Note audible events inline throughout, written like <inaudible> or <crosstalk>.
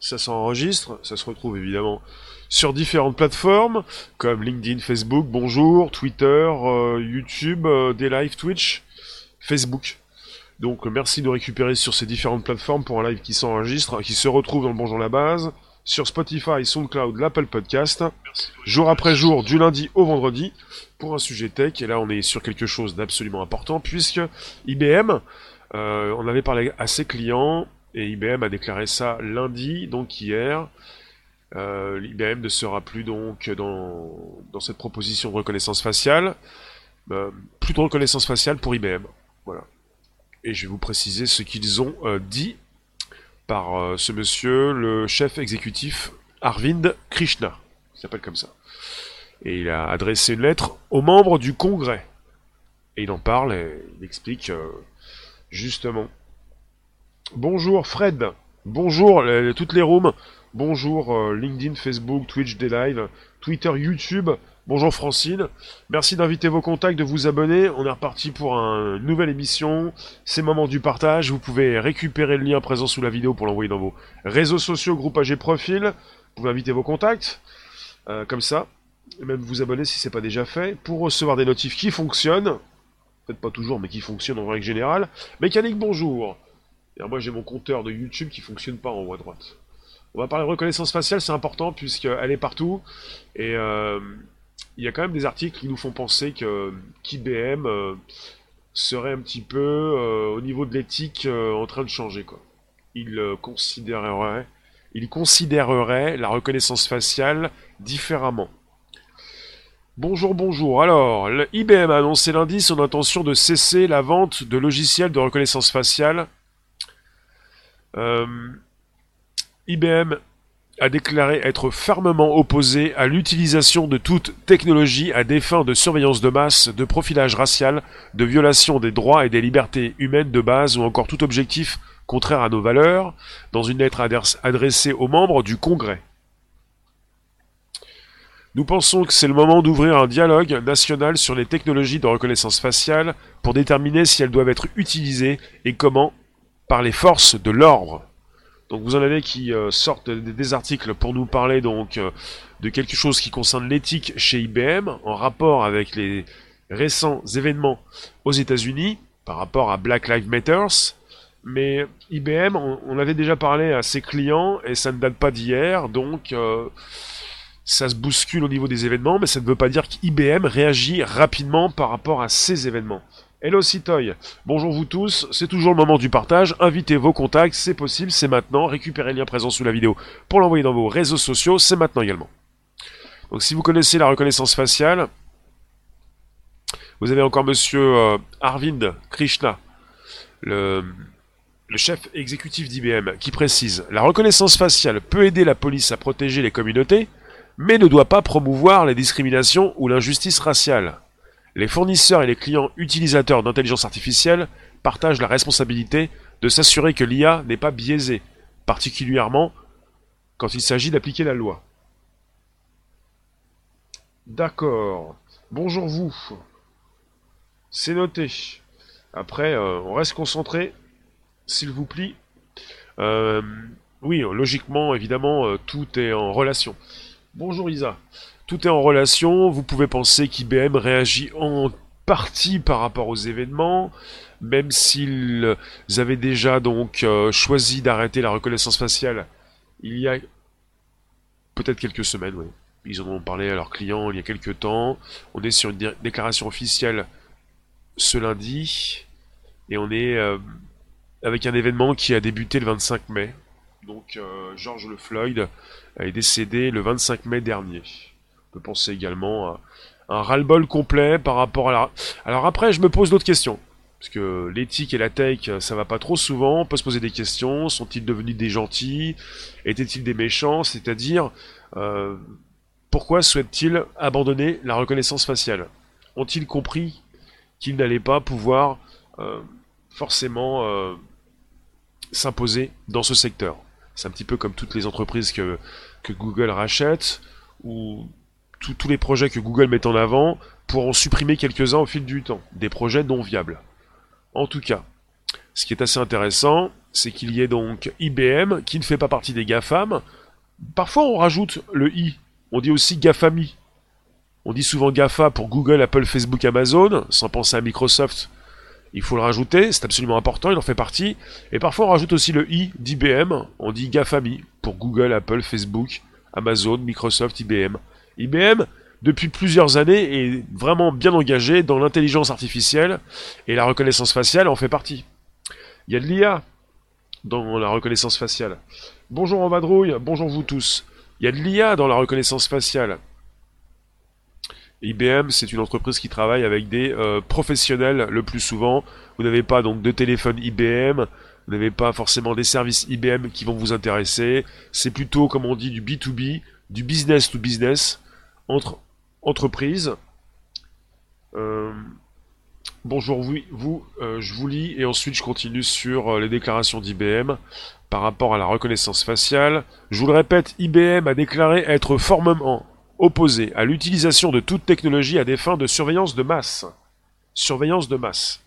Ça s'enregistre, ça se retrouve évidemment sur différentes plateformes comme LinkedIn, Facebook, Bonjour, Twitter, euh, YouTube, euh, des lives Twitch, Facebook. Donc merci de récupérer sur ces différentes plateformes pour un live qui s'enregistre, qui se retrouve dans le Bonjour la base, sur Spotify, SoundCloud, l'Apple Podcast, jour après jour, du lundi au vendredi, pour un sujet tech. Et là on est sur quelque chose d'absolument important puisque IBM, euh, on avait parlé à ses clients, et IBM a déclaré ça lundi, donc hier. Euh, IBM ne sera plus donc dans, cette proposition de reconnaissance faciale. Euh, plus de reconnaissance faciale pour IBM. Voilà. Et je vais vous préciser ce qu'ils ont euh, dit par ce monsieur, le chef exécutif Arvind Krishna. Il s'appelle comme ça. Et il a adressé une lettre aux membres du Congrès. Et il en parle et il explique justement Bonjour Fred, bonjour toutes les rooms, bonjour euh, LinkedIn, Facebook, Twitch, des lives, Twitter, YouTube, bonjour Francine. Merci d'inviter vos contacts, de vous abonner. On est reparti pour une nouvelle émission. C'est moment du partage. Vous pouvez récupérer le lien présent sous la vidéo pour l'envoyer dans vos réseaux sociaux, groupe AG Profil. Vous pouvez inviter vos contacts, euh, comme ça. Et même vous abonner si c'est pas déjà fait, pour recevoir des notifs qui fonctionnent. Peut-être pas toujours, mais qui fonctionnent en règle générale. Mécanique, bonjour. Moi j'ai mon compteur de YouTube qui fonctionne pas en haut à droite. On va parler de reconnaissance faciale, c'est important puisqu'elle est partout. Et euh, il y a quand même des articles qui nous font penser que qu'IBM euh, serait un petit peu euh, au niveau de l'éthique en train de changer quoi. Il considérerait, il considérerait la reconnaissance faciale différemment. Bonjour, bonjour. Alors, IBM a annoncé lundi son intention de cesser la vente de logiciels de reconnaissance faciale IBM a déclaré être fermement opposé à l'utilisation de toute technologie à des fins de surveillance de masse, de profilage racial, de violation des droits et des libertés humaines de base ou encore tout objectif contraire à nos valeurs, dans une lettre adressée aux membres du Congrès. Nous pensons que c'est le moment d'ouvrir un dialogue national sur les technologies de reconnaissance faciale pour déterminer si elles doivent être utilisées et comment par les forces de l'ordre. Donc vous en avez qui euh, sortent des, articles pour nous parler donc euh, de quelque chose qui concerne l'éthique chez IBM en rapport avec les récents événements aux États-Unis par rapport à Black Lives Matters. Mais IBM, on, on, avait déjà parlé à ses clients et ça ne date pas d'hier, donc euh, ça se bouscule au niveau des événements, mais ça ne veut pas dire qu'IBM réagit rapidement par rapport à ces événements. Hello Citoy, bonjour vous tous, c'est toujours le moment du partage, invitez vos contacts, c'est possible, c'est maintenant, récupérez le lien présent sous la vidéo pour l'envoyer dans vos réseaux sociaux, c'est maintenant également. Donc si vous connaissez la reconnaissance faciale, vous avez encore monsieur euh, Arvind Krishna, le, le chef exécutif d'IBM, qui précise La reconnaissance faciale peut aider la police à protéger les communautés, mais ne doit pas promouvoir les discriminations ou l'injustice raciale. Les fournisseurs et les clients utilisateurs d'intelligence artificielle partagent la responsabilité de s'assurer que l'IA n'est pas biaisée, particulièrement quand il s'agit d'appliquer la loi. D'accord. Bonjour vous. C'est noté. Après, euh, on reste concentré, s'il vous plaît. Euh, oui, logiquement, évidemment, euh, tout est en relation. Bonjour Isa. Tout est en relation. Vous pouvez penser qu'IBM réagit en partie par rapport aux événements, même s'ils avaient déjà donc euh, choisi d'arrêter la reconnaissance faciale il y a peut-être quelques semaines. Oui. Ils en ont parlé à leurs clients il y a quelques temps. On est sur une dé déclaration officielle ce lundi et on est euh, avec un événement qui a débuté le 25 mai. Donc euh, George Le Floyd est décédé le 25 mai dernier. Peut penser également à un ras-le-bol complet par rapport à la... Alors après, je me pose d'autres questions. Parce que l'éthique et la tech, ça va pas trop souvent. On peut se poser des questions. Sont-ils devenus des gentils? Étaient-ils des méchants? C'est-à-dire, euh, pourquoi souhaitent-ils abandonner la reconnaissance faciale? Ont-ils compris qu'ils n'allaient pas pouvoir euh, forcément euh, s'imposer dans ce secteur? C'est un petit peu comme toutes les entreprises que, que Google rachète, ou tous les projets que Google met en avant pour en supprimer quelques-uns au fil du temps. Des projets non viables. En tout cas, Ce qui est assez intéressant, c'est qu'il y ait donc IBM qui ne fait pas partie des GAFAM. Parfois on rajoute le I, on dit aussi GAFAMI. On dit souvent GAFA pour Google, Apple, Facebook, Amazon, sans penser à Microsoft. Il faut le rajouter, c'est absolument important, il en fait partie. Et parfois on rajoute aussi le I d'IBM, on dit GAFAMI pour Google, Apple, Facebook, Amazon, Microsoft, IBM. IBM, depuis plusieurs années, est vraiment bien engagé dans l'intelligence artificielle et la reconnaissance faciale en fait partie. Il y a de l'IA dans la reconnaissance faciale. Bonjour en vadrouille, bonjour vous tous. Il y a de l'IA dans la reconnaissance faciale. IBM, c'est une entreprise qui travaille avec des euh, professionnels le plus souvent. Vous n'avez pas donc de téléphone IBM, vous n'avez pas forcément des services IBM qui vont vous intéresser. C'est plutôt, comme on dit, du B2B, du business to business entre entreprises. Euh, bonjour vous, euh, je vous lis et ensuite je continue sur les déclarations d'IBM par rapport à la reconnaissance faciale. Je vous le répète, IBM a déclaré être formellement opposé à l'utilisation de toute technologie à des fins de surveillance de masse. Surveillance de masse.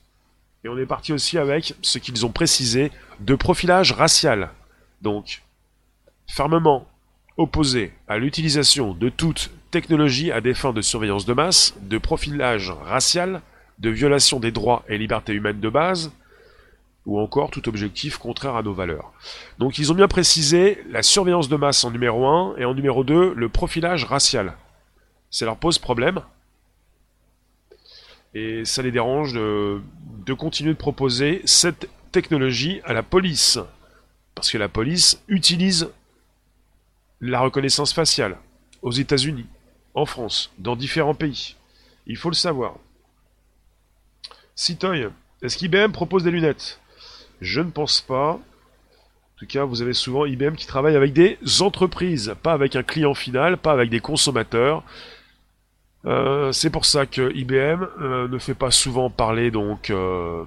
Et on est parti aussi avec ce qu'ils ont précisé de profilage racial. Donc, fermement opposé à l'utilisation de toute technologie à des fins de surveillance de masse, de profilage racial, de violation des droits et libertés humaines de base, ou encore tout objectif contraire à nos valeurs. Donc ils ont bien précisé la surveillance de masse en numéro 1 et en numéro 2 le profilage racial. Ça leur pose problème. Et ça les dérange de, de continuer de proposer cette technologie à la police. Parce que la police utilise la reconnaissance faciale aux États-Unis, en France, dans différents pays. Il faut le savoir. Citoy, est-ce qu'IBM propose des lunettes? Je ne pense pas. En tout cas, vous avez souvent IBM qui travaille avec des entreprises, pas avec un client final, pas avec des consommateurs. Euh, c'est pour ça que IBM euh, ne fait pas souvent parler, donc... Euh,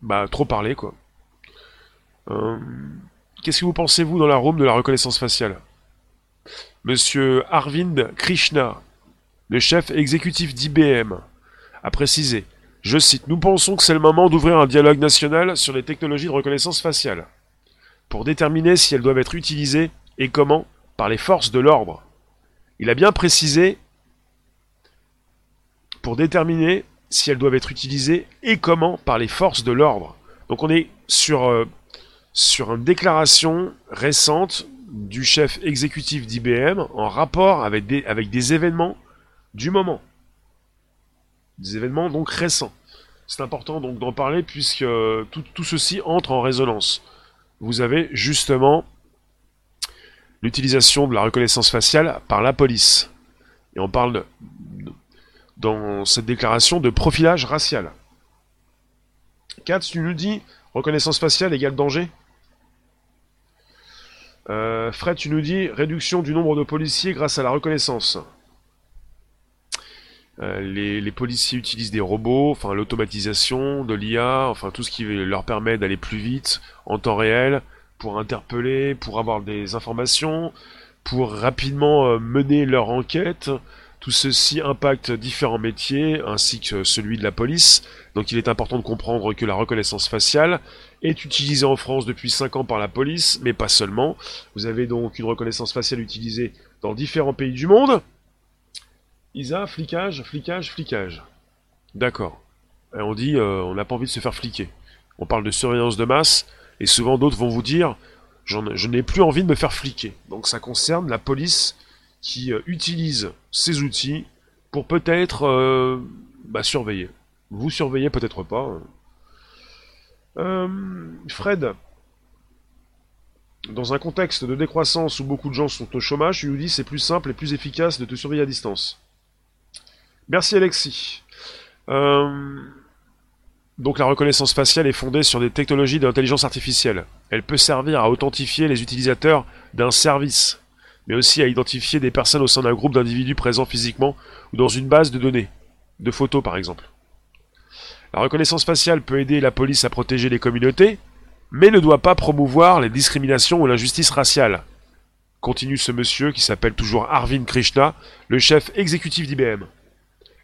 bah, trop parler, quoi. Qu'est-ce que vous pensez, vous, dans la room de la reconnaissance faciale? Monsieur Arvind Krishna, le chef exécutif d'IBM, a précisé je cite, Nous pensons que c'est le moment d'ouvrir un dialogue national sur les technologies de reconnaissance faciale, pour déterminer si elles doivent être utilisées et comment par les forces de l'ordre. Il a bien précisé pour déterminer si elles doivent être utilisées et comment par les forces de l'ordre. Donc on est sur, euh, sur une déclaration récente du chef exécutif d'IBM en rapport avec des, avec des événements du moment. Des événements donc récents. C'est important donc d'en parler puisque tout, tout, ceci entre en résonance. Vous avez justement l'utilisation de la reconnaissance faciale par la police. Et on parle dans cette déclaration de profilage racial. Katz, tu nous dis reconnaissance faciale égale danger? Euh, Fred, tu nous dis réduction du nombre de policiers grâce à la reconnaissance. Euh, les, policiers utilisent des robots, l'automatisation de l'IA, enfin tout ce qui leur permet d'aller plus vite en temps réel pour interpeller, pour avoir des informations, pour rapidement euh, mener leur enquête. Tout ceci impacte différents métiers ainsi que celui de la police. Donc il est important de comprendre que la reconnaissance faciale est utilisée en France depuis 5 ans par la police, mais pas seulement. Vous avez donc une reconnaissance faciale utilisée dans différents pays du monde. Isa, flicage, flicage, flicage. D'accord. on dit, euh, on n'a pas envie de se faire fliquer. On parle de surveillance de masse, et souvent d'autres vont vous dire, je n'ai plus envie de me faire fliquer. Donc ça concerne la police qui euh, utilise ces outils pour peut-être euh, bah, surveiller. Vous surveillez peut-être pas. Fred, dans un contexte de décroissance où beaucoup de gens sont au chômage, tu nous dis c'est plus simple et plus efficace de te surveiller à distance. Merci Alexis. Euh, donc la reconnaissance faciale est fondée sur des technologies d'intelligence artificielle. Elle peut servir à authentifier les utilisateurs d'un service, mais aussi à identifier des personnes au sein d'un groupe d'individus présents physiquement ou dans une base de données, de photos par exemple. La reconnaissance faciale peut aider la police à protéger les communautés, mais ne doit pas promouvoir les discriminations ou l'injustice raciale. Continue ce monsieur qui s'appelle toujours Arvind Krishna, le chef exécutif d'IBM.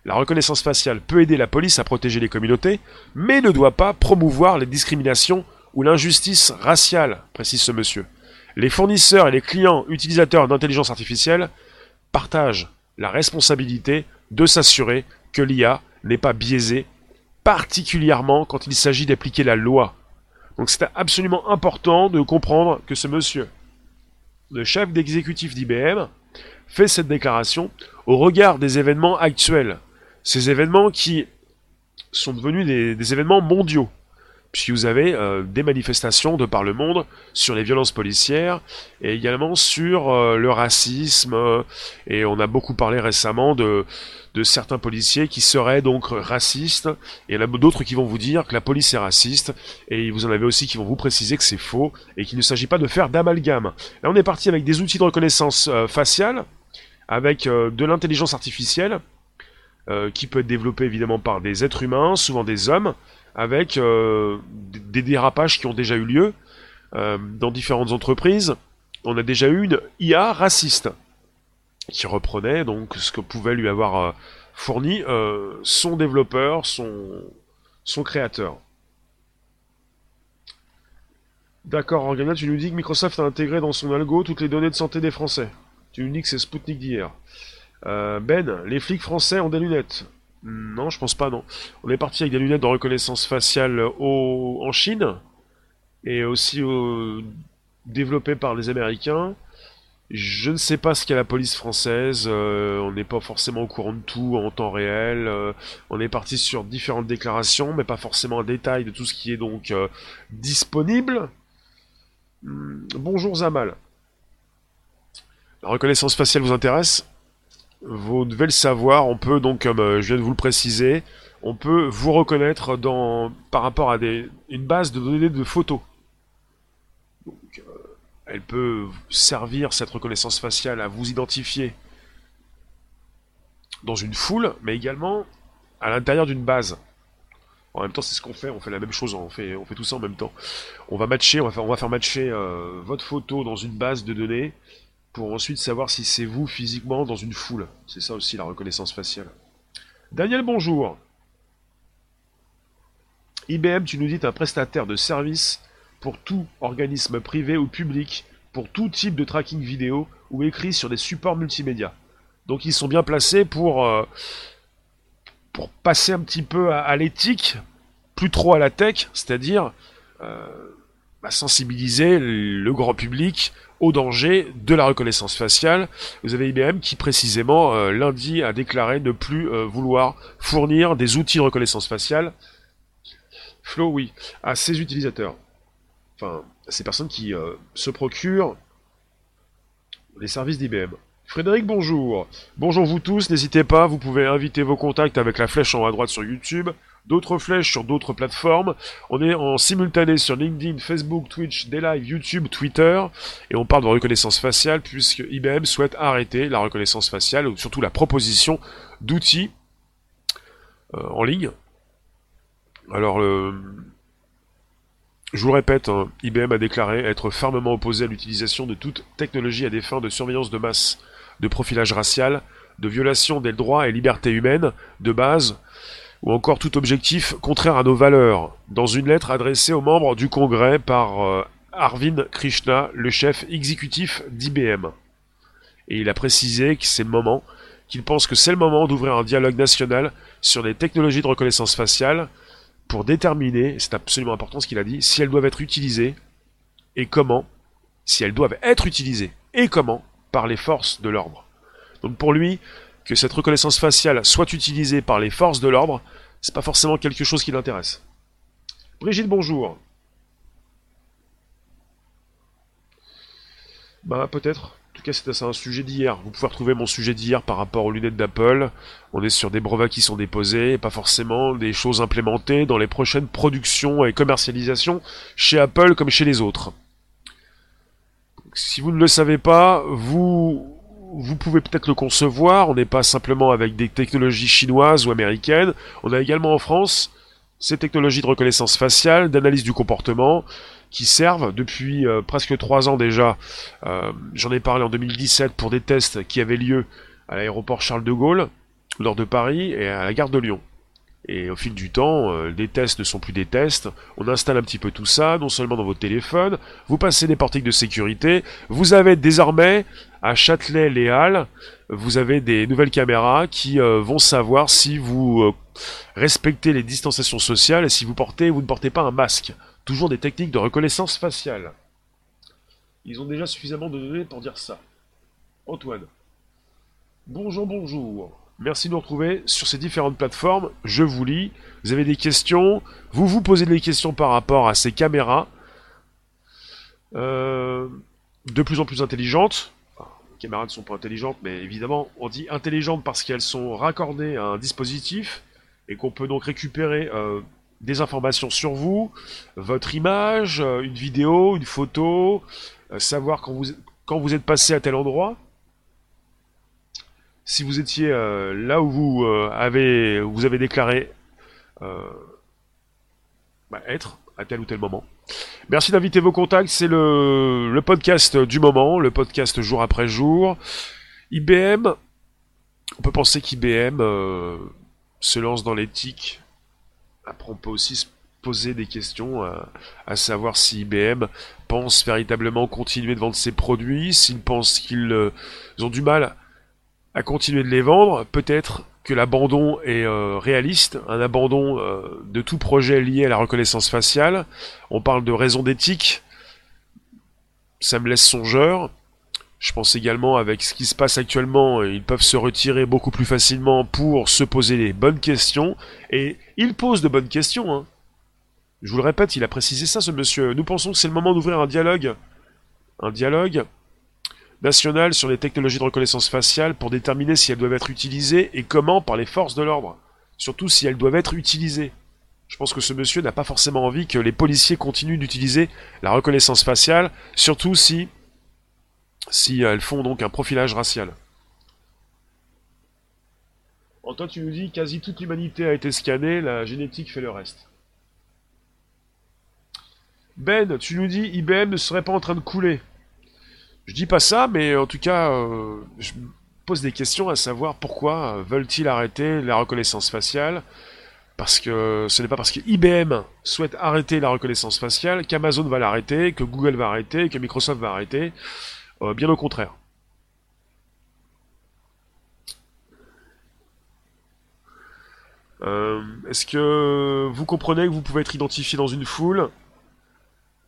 La reconnaissance faciale peut aider la police à protéger les communautés, mais ne doit pas promouvoir les discriminations ou l'injustice raciale, précise ce monsieur. Les fournisseurs et les clients utilisateurs d'intelligence artificielle partagent la responsabilité de s'assurer que l'IA n'est pas biaisée, particulièrement quand il s'agit d'appliquer la loi. Donc c'est absolument important de comprendre que ce monsieur, le chef d'exécutif d'IBM, fait cette déclaration au regard des événements actuels. Ces événements qui sont devenus des, événements mondiaux puisque vous avez euh, des manifestations de par le monde sur les violences policières et également sur euh, le racisme. Euh, et on a beaucoup parlé récemment de, de certains policiers qui seraient donc racistes. Et il y en a d'autres qui vont vous dire que la police est raciste. Et vous en avez aussi qui vont vous préciser que c'est faux et qu'il ne s'agit pas de faire d'amalgame. Là, on est parti avec des outils de reconnaissance faciale, avec de l'intelligence artificielle. qui peut être développée évidemment par des êtres humains, souvent des hommes, avec euh, des dérapages qui ont déjà eu lieu euh, dans différentes entreprises. On a déjà eu une IA raciste qui reprenait donc ce que pouvait lui avoir euh, fourni son développeur, son, son créateur. D'accord, Organa, tu nous dis que Microsoft a intégré dans son algo toutes les données de santé des Français. Tu nous dis que c'est Spoutnik d'hier. ben, les flics français ont des lunettes. Non, je pense pas, non. On est parti avec des lunettes de reconnaissance faciale au... en Chine, et aussi développées par les Américains. Je ne sais pas ce qu'est la police française, euh, on n'est pas forcément au courant de tout en temps réel, euh, on est parti sur différentes déclarations, mais pas forcément un détail de tout ce qui est donc euh, disponible. Hmm, bonjour Zamal. La reconnaissance faciale vous intéresse? Vous devez le savoir, on peut donc, comme euh, je viens de vous le préciser, on peut vous reconnaître dans, par rapport à des, une base de données de photos. Donc, euh, elle peut servir, cette reconnaissance faciale, à vous identifier dans une foule, mais également à l'intérieur d'une base. En même temps, c'est ce qu'on fait, on fait la même chose, on fait, on fait tout ça en même temps. On va matcher, on va faire, on va faire matcher euh, votre photo dans une base de données, pour ensuite savoir si c'est vous physiquement dans une foule. C'est ça aussi la reconnaissance faciale. Daniel, bonjour. IBM, tu nous dis, un prestataire de service pour tout organisme privé ou public, pour tout type de tracking vidéo ou écrit sur des supports multimédia. Donc ils sont bien placés pour, euh, passer un petit peu à, l'éthique, plus trop à la tech, c'est-à-dire euh, sensibiliser le grand public au danger de la reconnaissance faciale. Vous avez IBM qui précisément euh, lundi a déclaré ne plus euh, vouloir fournir des outils de reconnaissance faciale. Flow, oui, à ses utilisateurs. Enfin, à ces personnes qui euh, se procurent les services d'IBM. Frédéric, bonjour. Bonjour vous tous, n'hésitez pas, vous pouvez inviter vos contacts avec la flèche en haut à droite sur YouTube, d'autres flèches sur d'autres plateformes. On est en simultané sur LinkedIn, Facebook, Twitch, des lives, YouTube, Twitter, et on parle de reconnaissance faciale puisque IBM souhaite arrêter la reconnaissance faciale, ou surtout la proposition d'outils euh, en ligne. Alors, je vous répète, hein, IBM a déclaré être fermement opposé à l'utilisation de toute technologie à des fins de surveillance de masse, de profilage racial, de violation des droits et libertés humaines de base, ou encore tout objectif contraire à nos valeurs, dans une lettre adressée aux membres du Congrès par euh, Arvind Krishna, le chef exécutif d'IBM. Et il a précisé que c'est le moment, qu'il pense que c'est le moment d'ouvrir un dialogue national sur les technologies de reconnaissance faciale pour déterminer, c'est absolument important ce qu'il a dit, si elles doivent être utilisées et comment, si elles doivent être utilisées et comment par les forces de l'ordre. Donc pour lui, que cette reconnaissance faciale soit utilisée par les forces de l'ordre, c'est pas forcément quelque chose qui l'intéresse. Brigitte, bonjour. Bah peut-être. En tout cas, c'est un sujet d'hier. Vous pouvez retrouver mon sujet d'hier par rapport aux lunettes d'Apple. On est sur des brevets qui sont déposés, et pas forcément des choses implémentées dans les prochaines productions et commercialisations chez Apple comme chez les autres. Si vous ne le savez pas, vous vous pouvez peut-être le concevoir, on n'est pas simplement avec des technologies chinoises ou américaines, on a également en France ces technologies de reconnaissance faciale, d'analyse du comportement, qui servent depuis euh, presque trois ans déjà. Euh, j'en ai parlé en 2017 pour des tests qui avaient lieu à l'aéroport Charles de Gaulle, nord de Paris et à la gare de Lyon. Et au fil du temps, euh, les tests ne sont plus des tests. On installe un petit peu tout ça, non seulement dans votre téléphone, vous passez des portiques de sécurité. Vous avez désormais à Châtelet, les Halles, vous avez des nouvelles caméras qui euh, vont savoir si vous euh, respectez les distanciations sociales et si vous portez ou vous ne portez pas un masque. Toujours des techniques de reconnaissance faciale. Ils ont déjà suffisamment de données pour dire ça. Antoine. Bonjour, bonjour. Merci de nous retrouver sur ces différentes plateformes. Je vous lis. Vous avez des questions. Vous vous posez des questions par rapport à ces caméras. Euh, de plus en plus intelligentes. les caméras ne sont pas intelligentes, mais évidemment, on dit intelligentes parce qu'elles sont raccordées à un dispositif et qu'on peut donc récupérer euh, des informations sur vous, votre image, euh, une vidéo, une photo, savoir quand vous, quand vous êtes passé à tel endroit si vous étiez euh, là où vous euh, avez vous avez déclaré euh, bah, être à tel ou tel moment. Merci d'inviter vos contacts, c'est le, le, podcast du moment, le podcast jour après jour. IBM, on peut penser qu'IBM se lance dans l'éthique. Après, on peut aussi se poser des questions à savoir si IBM pense véritablement continuer de vendre ses produits, s'ils pensent qu'ils ont du mal à continuer de les vendre. Peut-être que l'abandon est euh, réaliste, un abandon euh, de tout projet lié à la reconnaissance faciale. On parle de raisons d'éthique. Ça me laisse songeur. Je pense également avec ce qui se passe actuellement, ils peuvent se retirer beaucoup plus facilement pour se poser les bonnes questions. Et il pose de bonnes questions. Hein. Je vous le répète, il a précisé ça, ce monsieur. Nous pensons que c'est le moment d'ouvrir un dialogue. Un dialogue nationale sur les technologies de reconnaissance faciale pour déterminer si elles doivent être utilisées et comment par les forces de l'ordre. Surtout si elles doivent être utilisées. Je pense que ce monsieur n'a pas forcément envie que les policiers continuent d'utiliser la reconnaissance faciale, surtout si, si elles font donc un profilage racial. Antoine, tu nous dis quasi toute l'humanité a été scannée, la génétique fait le reste. Ben, tu nous dis IBM ne serait pas en train de couler. Je dis pas ça, mais en tout cas, euh, je pose des questions à savoir pourquoi euh, veulent-ils arrêter la reconnaissance faciale? Parce que ce n'est pas parce que IBM souhaite arrêter la reconnaissance faciale qu'Amazon va l'arrêter, que Google va arrêter, que Microsoft va arrêter. Euh, bien au contraire. Est-ce que vous comprenez que vous pouvez être identifié dans une foule?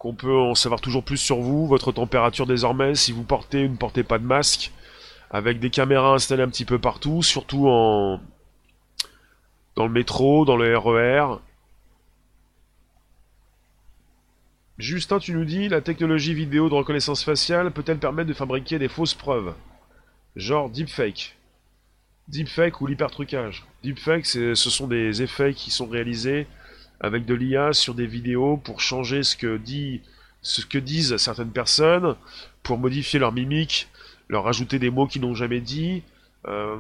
Qu'on peut en savoir toujours plus sur vous, votre température désormais, si vous portez ou ne portez pas de masque, avec des caméras installées un petit peu partout, surtout en dans le métro, dans le RER. E Justin, tu nous dis, la technologie vidéo de reconnaissance faciale peut-elle permettre de fabriquer des fausses preuves? Genre deepfake. Deepfake ou l'hypertrucage. Deepfake, ce sont des effets qui sont réalisés avec de l'IA sur des vidéos pour changer ce que, dit, ce que disent certaines personnes, pour modifier leur mimique, leur ajouter des mots qu'ils n'ont jamais dit. Euh,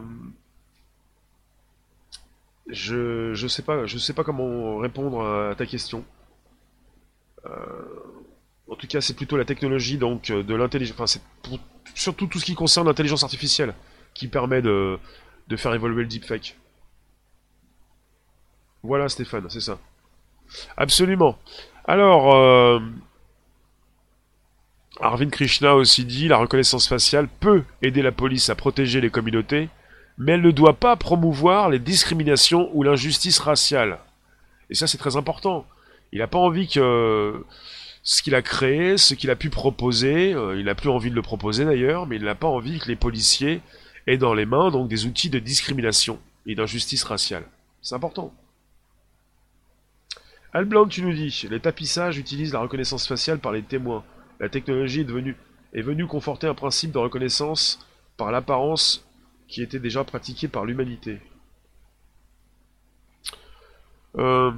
je je sais pas je sais pas comment répondre à ta question. Euh, en tout cas, c'est plutôt la technologie donc de l'intelligence. Enfin, c'est surtout tout ce qui concerne l'intelligence artificielle qui permet de, de faire évoluer le deepfake. Voilà, Stéphane, c'est ça. Absolument. Alors, euh, Arvind Krishna aussi dit, la reconnaissance faciale peut aider la police à protéger les communautés, mais elle ne doit pas promouvoir les discriminations ou l'injustice raciale. Et ça, c'est très important. Il n'a pas envie que ce qu'il a créé, ce qu'il a pu proposer, euh, il n'a plus envie de le proposer d'ailleurs, mais il n'a pas envie que les policiers aient dans les mains donc des outils de discrimination et d'injustice raciale. C'est important. Alblanc, tu nous dis, les tapissages utilisent la reconnaissance faciale par les témoins. La technologie est, venue conforter un principe de reconnaissance par l'apparence qui était déjà pratiqué par l'humanité. Euh,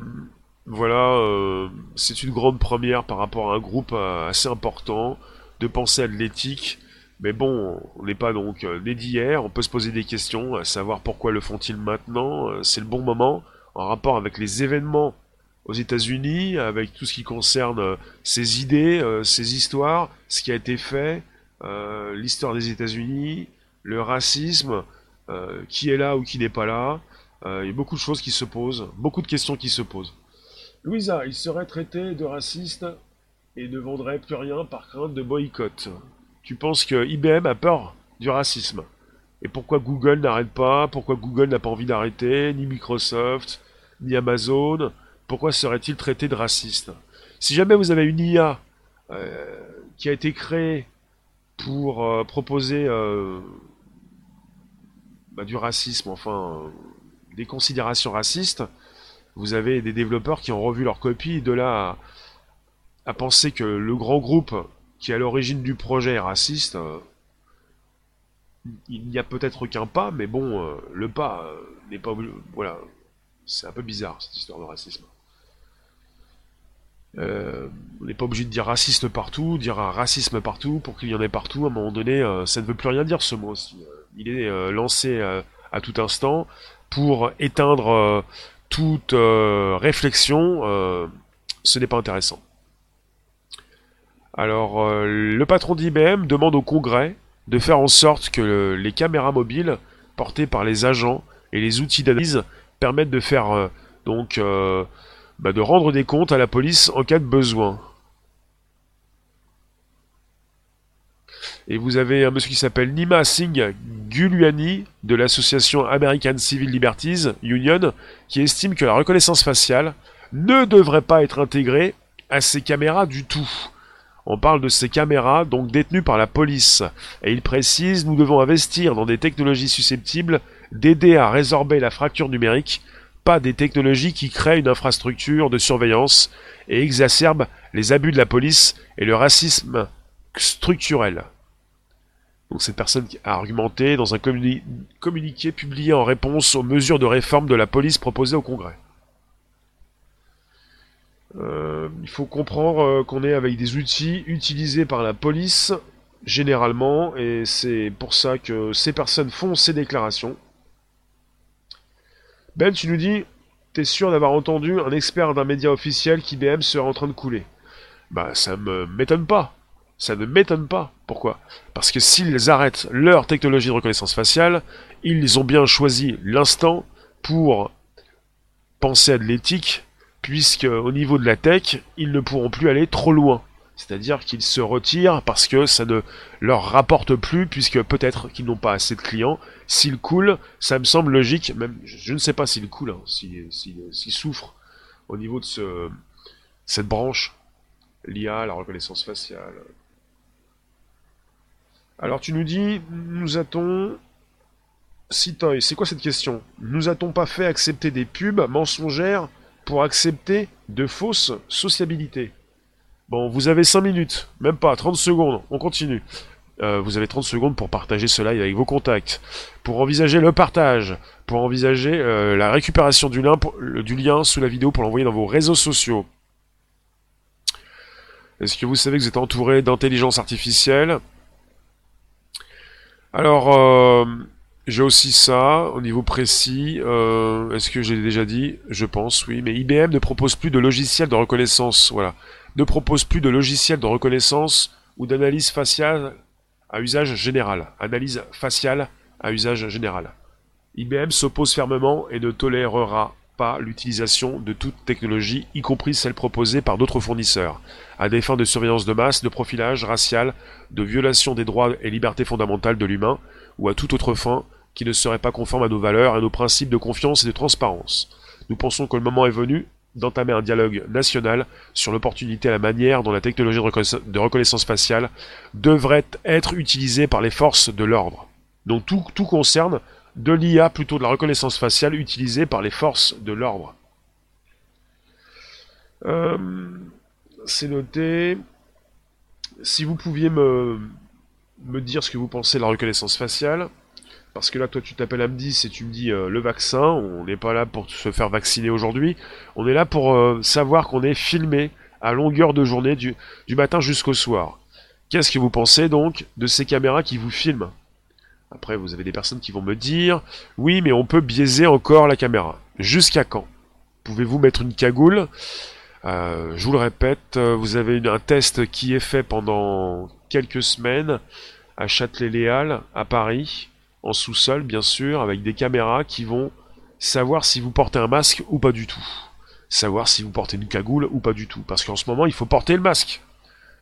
voilà, euh, c'est une grande première par rapport à un groupe euh, assez important de penser à l'éthique. Mais bon, on n'est pas donc né d'hier, on peut se poser des questions, à savoir pourquoi le font-ils maintenant, c'est le bon moment, en rapport avec les événements aux États-Unis, avec tout ce qui concerne euh, ses idées, euh, ses histoires, ce qui a été fait, euh, l'histoire des États-Unis, le racisme, qui est là ou qui n'est pas là. Il y a beaucoup de choses qui se posent, beaucoup de questions qui se posent. Louisa, il serait traité de raciste et ne vendrait plus rien par crainte de boycott. Tu penses que IBM a peur du racisme? Et pourquoi Google n'arrête pas? Pourquoi Google n'a pas envie d'arrêter? Ni Microsoft, ni Amazon? Pourquoi serait-il traité de raciste? Si jamais vous avez une IA euh, qui a été créée pour euh, proposer euh, bah, du racisme, enfin des considérations racistes, vous avez des développeurs qui ont revu leur copie, de là à, penser que le grand groupe qui est à l'origine du projet est raciste, il n'y a peut-être qu'un pas, mais bon, le pas n'est pas... Voilà, c'est un peu bizarre cette histoire de racisme. Euh, on n'est pas obligé de dire raciste partout, dire un racisme partout pour qu'il y en ait partout. À un moment donné, euh, ça ne veut plus rien dire ce mot aussi. Euh, il est lancé à tout instant pour éteindre toute réflexion. ce n'est pas intéressant. Alors, le patron d'IBM demande au Congrès de faire en sorte que les caméras mobiles portées par les agents et les outils d'analyse permettent de faire donc bah, de rendre des comptes à la police en cas de besoin. Et vous avez un monsieur qui s'appelle Nima Singh Gulwani de l'association American Civil Liberties Union qui estime que la reconnaissance faciale ne devrait pas être intégrée à ces caméras du tout. On parle de ces caméras donc détenues par la police. Et il précise, nous devons investir dans des technologies susceptibles d'aider à résorber la fracture numérique pas des technologies qui créent une infrastructure de surveillance et exacerbent les abus de la police et le racisme structurel. Donc cette personne a argumenté dans un communiqué publié en réponse aux mesures de réforme de la police proposées au Congrès. Euh, il faut comprendre euh, qu'on est avec des outils utilisés par la police généralement et c'est pour ça que ces personnes font ces déclarations. Ben, tu nous dis, t'es sûr d'avoir entendu un expert d'un média officiel qu'IBM serait en train de couler Bah, ça me m'étonne pas. Ça ne m'étonne pas. Pourquoi? Parce que s'ils arrêtent leur technologie de reconnaissance faciale, ils ont bien choisi l'instant pour penser à de l'éthique, puisque au niveau de la tech, ils ne pourront plus aller trop loin. C'est-à-dire qu'ils se retirent parce que ça ne leur rapporte plus, puisque peut-être qu'ils n'ont pas assez de clients. S'ils coulent, ça me semble logique, même je ne sais pas s'ils coulent, hein, s'ils souffrent au niveau de ce, cette branche, l'IA, la reconnaissance faciale. Alors tu nous dis, nous a-t-on... Citoy, c'est quoi cette question? Nous a-t-on pas fait accepter des pubs mensongères pour accepter de fausses sociabilités? Bon, vous avez 5 minutes, même pas, 30 secondes, on continue. Euh, vous avez 30 secondes pour partager ce live avec vos contacts, pour envisager le partage, pour envisager euh, la récupération du lien, sous la vidéo pour l'envoyer dans vos réseaux sociaux. Est-ce que vous savez que vous êtes entouré d'intelligence artificielle? Alors, euh, j'ai aussi ça, au niveau précis. Est-ce que j'ai déjà dit? Je pense, oui. Mais IBM ne propose plus de logiciel de reconnaissance. Voilà ne propose plus de logiciel de reconnaissance ou d'analyse faciale à usage général. Analyse faciale à usage général. IBM s'oppose fermement et ne tolérera pas l'utilisation de toute technologie, y compris celle proposée par d'autres fournisseurs, à des fins de surveillance de masse, de profilage racial, de violation des droits et libertés fondamentales de l'humain, ou à toute autre fin qui ne serait pas conforme à nos valeurs à nos principes de confiance et de transparence. Nous pensons que le moment est venu d'entamer un dialogue national sur l'opportunité et la manière dont la technologie de, reconnaissance faciale devrait être utilisée par les forces de l'ordre. Donc tout, concerne de l'IA, plutôt de la reconnaissance faciale utilisée par les forces de l'ordre. Euh, c'est noté. Si vous pouviez me dire ce que vous pensez de la reconnaissance faciale, parce que là, toi, tu t'appelles Amdis et tu me dis euh, le vaccin. On n'est pas là pour se faire vacciner aujourd'hui. On est là pour euh, savoir qu'on est filmé à longueur de journée, du, matin jusqu'au soir. Qu'est-ce que vous pensez donc de ces caméras qui vous filment? Après, vous avez des personnes qui vont me dire oui, mais on peut biaiser encore la caméra. Jusqu'à quand? Pouvez-vous mettre une cagoule? Euh, Je vous le répète, vous avez un test qui est fait pendant quelques semaines à Châtelet-Léal, à Paris en sous-sol bien sûr, avec des caméras qui vont savoir si vous portez un masque ou pas du tout. Savoir si vous portez une cagoule ou pas du tout. Parce qu'en ce moment, il faut porter le masque.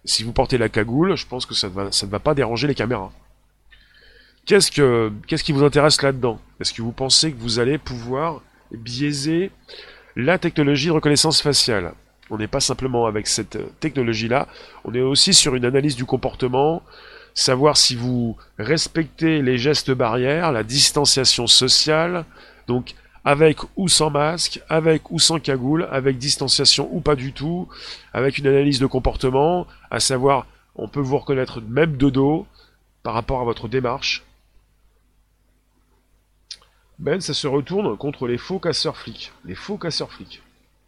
Si vous portez la cagoule, je pense que ça ne va, pas déranger les caméras. Qu'est-ce, que, qu'est-ce qui vous intéresse là-dedans? Est-ce que vous pensez que vous allez pouvoir biaiser la technologie de reconnaissance faciale? On n'est pas simplement avec cette technologie-là, on est aussi sur une analyse du comportement, savoir si vous respectez les gestes barrières, la distanciation sociale, donc avec ou sans masque, avec ou sans cagoule, avec distanciation ou pas du tout, avec une analyse de comportement, à savoir on peut vous reconnaître même de dos par rapport à votre démarche. Ben, ça se retourne contre les faux casseurs flics. Les faux casseurs flics.